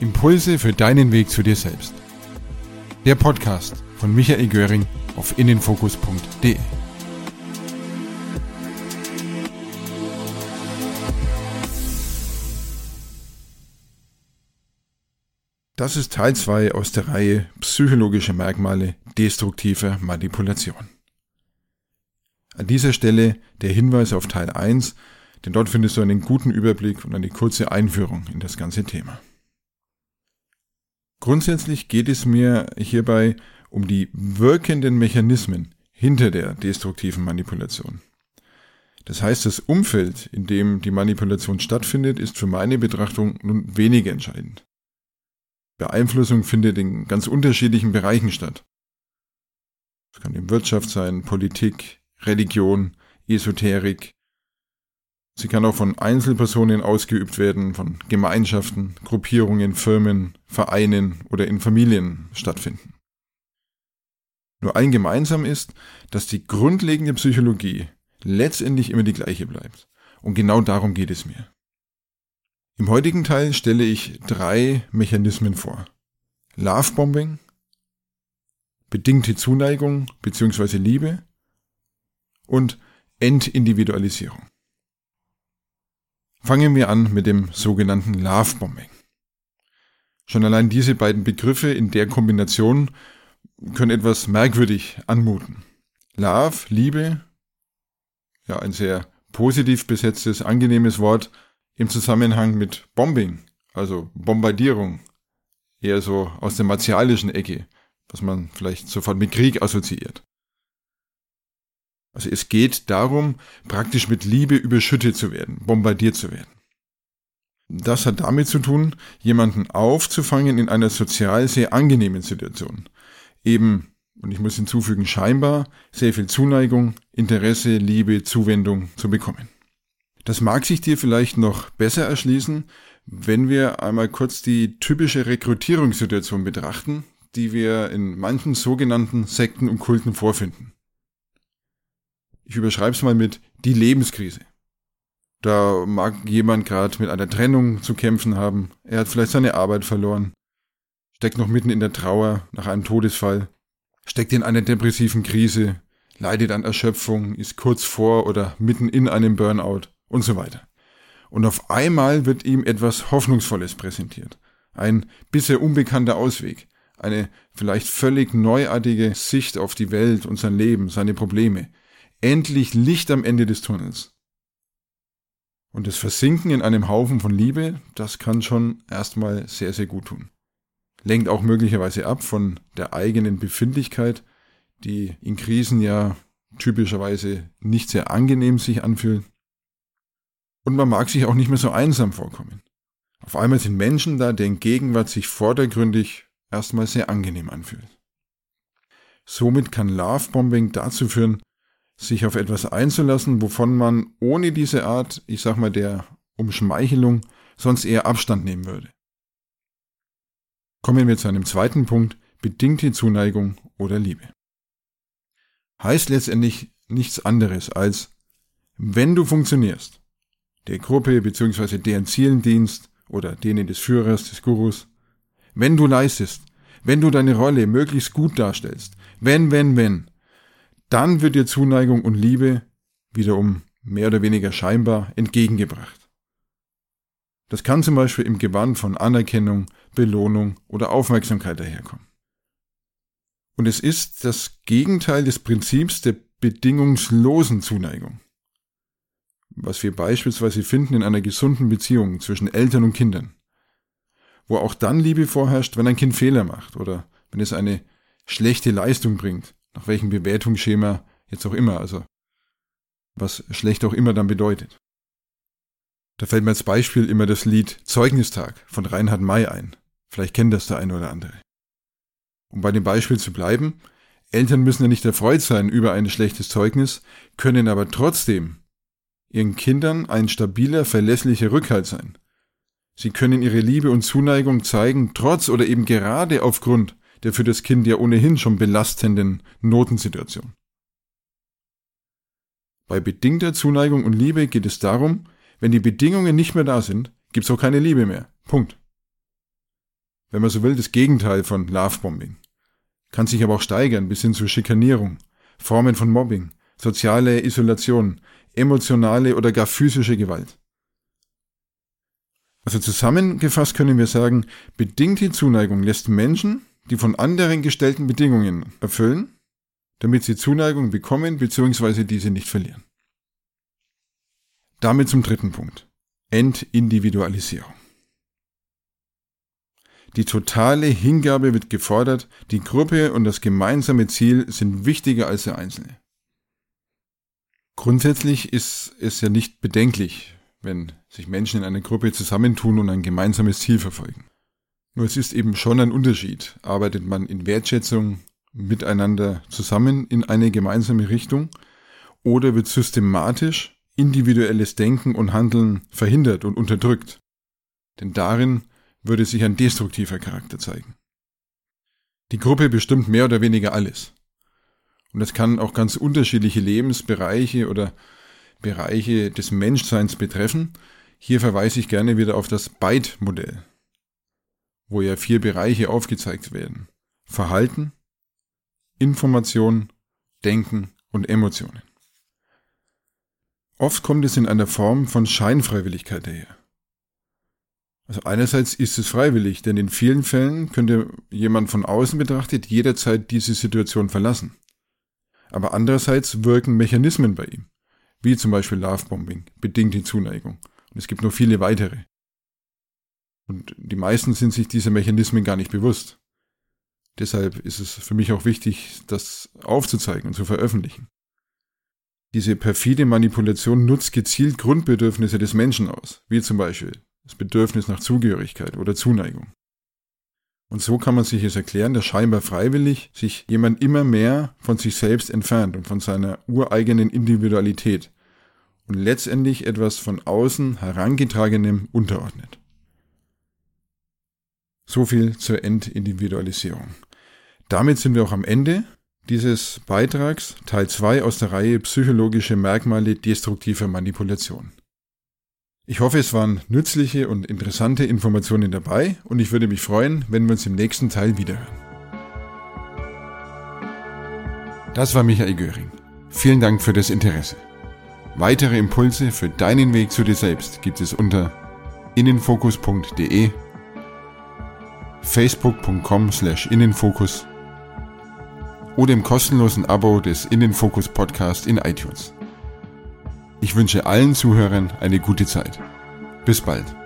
Impulse für deinen Weg zu dir selbst. Der Podcast von Michael Göring auf innenfokus.de. Das ist Teil 2 aus der Reihe Psychologische Merkmale destruktiver Manipulation. An dieser Stelle der Hinweis auf Teil 1, denn dort findest du einen guten Überblick und eine kurze Einführung in das ganze Thema. Grundsätzlich geht es mir hierbei um die wirkenden Mechanismen hinter der destruktiven Manipulation. Das heißt, das Umfeld, in dem die Manipulation stattfindet, ist für meine Betrachtung nun weniger entscheidend. Beeinflussung findet in ganz unterschiedlichen Bereichen statt. Es kann in Wirtschaft sein, Politik, Religion, Esoterik, Sie kann auch von Einzelpersonen ausgeübt werden, von Gemeinschaften, Gruppierungen, Firmen, Vereinen oder in Familien stattfinden. Nur allen gemeinsam ist, dass die grundlegende Psychologie letztendlich immer die gleiche bleibt. Und genau darum geht es mir. Im heutigen Teil stelle ich drei Mechanismen vor. Lovebombing, bedingte Zuneigung bzw. Liebe und Entindividualisierung. Fangen wir an mit dem sogenannten Lovebombing. Schon allein diese beiden Begriffe in der Kombination können etwas merkwürdig anmuten. Love, Liebe, ja, ein sehr positiv besetztes, angenehmes Wort im Zusammenhang mit Bombing, also Bombardierung, eher so aus der martialischen Ecke, was man vielleicht sofort mit Krieg assoziiert. Also es geht darum, praktisch mit Liebe überschüttet zu werden, bombardiert zu werden. Das hat damit zu tun, jemanden aufzufangen in einer sozial sehr angenehmen Situation. Eben, und ich muss hinzufügen, scheinbar sehr viel Zuneigung, Interesse, Liebe, Zuwendung zu bekommen. Das mag sich dir vielleicht noch besser erschließen, wenn wir einmal kurz die typische Rekrutierungssituation betrachten, die wir in manchen sogenannten Sekten und Kulten vorfinden ich überschreibe es mal mit die Lebenskrise. Da mag jemand gerade mit einer Trennung zu kämpfen haben, er hat vielleicht seine Arbeit verloren, steckt noch mitten in der Trauer nach einem Todesfall, steckt in einer depressiven Krise, leidet an Erschöpfung, ist kurz vor oder mitten in einem Burnout und so weiter. Und auf einmal wird ihm etwas Hoffnungsvolles präsentiert. Ein bisher unbekannter Ausweg. Eine vielleicht völlig neuartige Sicht auf die Welt und sein Leben, seine Probleme endlich Licht am Ende des Tunnels. Und das Versinken in einem Haufen von Liebe, das kann schon erstmal sehr, sehr gut tun. Lenkt auch möglicherweise ab von der eigenen Befindlichkeit, die in Krisen ja typischerweise nicht sehr angenehm sich anfühlt. Und man mag sich auch nicht mehr so einsam vorkommen. Auf einmal sind Menschen da, deren Gegenwart sich vordergründig erstmal sehr angenehm anfühlt. Somit kann Lovebombing dazu führen, sich auf etwas einzulassen, wovon man ohne diese Art, ich sag mal, der Umschmeichelung sonst eher Abstand nehmen würde. Kommen wir zu einem zweiten Punkt, bedingte Zuneigung oder Liebe. Heißt letztendlich nichts anderes als, wenn du funktionierst, der Gruppe bzw. deren Zielen dienst oder denen des Führers, des Gurus, wenn du leistest, wenn du deine Rolle möglichst gut darstellst, wenn, wenn, wenn, dann wird dir Zuneigung und Liebe wiederum mehr oder weniger scheinbar entgegengebracht. Das kann zum Beispiel im Gewand von Anerkennung, Belohnung oder Aufmerksamkeit daherkommen. Und es ist das Gegenteil des Prinzips der bedingungslosen Zuneigung, was wir beispielsweise finden in einer gesunden Beziehung zwischen Eltern und Kindern, wo auch dann Liebe vorherrscht, wenn ein Kind Fehler macht oder wenn es eine schlechte Leistung bringt nach welchem Bewertungsschema jetzt auch immer, also was schlecht auch immer dann bedeutet. Da fällt mir als Beispiel immer das Lied Zeugnistag von Reinhard May ein. Vielleicht kennt das der eine oder andere. Um bei dem Beispiel zu bleiben, Eltern müssen ja nicht erfreut sein über ein schlechtes Zeugnis, können aber trotzdem ihren Kindern ein stabiler, verlässlicher Rückhalt sein. Sie können ihre Liebe und Zuneigung zeigen, trotz oder eben gerade aufgrund der für das Kind ja ohnehin schon belastenden Notensituation. Bei bedingter Zuneigung und Liebe geht es darum, wenn die Bedingungen nicht mehr da sind, gibt's auch keine Liebe mehr. Punkt. wenn man so will, das Gegenteil von Lovebombing. Kann sich aber auch steigern bis hin zur Schikanierung, Formen von Mobbing, soziale Isolation, emotionale oder gar physische Gewalt. Also zusammengefasst können wir sagen, bedingte Zuneigung lässt Menschen die von anderen gestellten Bedingungen erfüllen, damit sie Zuneigung bekommen bzw. diese nicht verlieren. Damit zum dritten Punkt. Entindividualisierung. Die totale Hingabe wird gefordert, die Gruppe und das gemeinsame Ziel sind wichtiger als der Einzelne. Grundsätzlich ist es ja nicht bedenklich, wenn sich Menschen in einer Gruppe zusammentun und ein gemeinsames Ziel verfolgen. Nur es ist eben schon ein Unterschied. Arbeitet man in Wertschätzung miteinander zusammen in eine gemeinsame Richtung oder wird systematisch individuelles Denken und Handeln verhindert und unterdrückt? Denn darin würde sich ein destruktiver Charakter zeigen. Die Gruppe bestimmt mehr oder weniger alles. Und das kann auch ganz unterschiedliche Lebensbereiche oder Bereiche des Menschseins betreffen. Hier verweise ich gerne wieder auf das Byte-Modell, wo ja vier Bereiche aufgezeigt werden. Verhalten, Information, Denken und Emotionen. Oft kommt es in einer Form von Scheinfreiwilligkeit daher. Also einerseits ist es freiwillig, denn in vielen Fällen könnte jemand von außen betrachtet jederzeit diese Situation verlassen. Aber andererseits wirken Mechanismen bei ihm, wie zum Beispiel Lovebombing, bedingte Zuneigung. Und es gibt noch viele weitere. Und die meisten sind sich dieser Mechanismen gar nicht bewusst. Deshalb ist es für mich auch wichtig, das aufzuzeigen und zu veröffentlichen. Diese perfide Manipulation nutzt gezielt Grundbedürfnisse des Menschen aus, wie zum Beispiel das Bedürfnis nach Zugehörigkeit oder Zuneigung. Und so kann man sich es erklären, dass scheinbar freiwillig sich jemand immer mehr von sich selbst entfernt und von seiner ureigenen Individualität und letztendlich etwas von außen herangetragenem unterordnet. So viel zur Entindividualisierung. Damit sind wir auch am Ende dieses Beitrags, Teil 2 aus der Reihe Psychologische Merkmale destruktiver Manipulation. Ich hoffe, es waren nützliche und interessante Informationen dabei und ich würde mich freuen, wenn wir uns im nächsten Teil wiederhören. Das war Michael Göring. Vielen Dank für das Interesse. Weitere Impulse für deinen Weg zu dir selbst gibt es unter innenfokus.de, facebook.com slash innenfokus oder im kostenlosen Abo des Innenfokus Podcast in iTunes. Ich wünsche allen Zuhörern eine gute Zeit. Bis bald.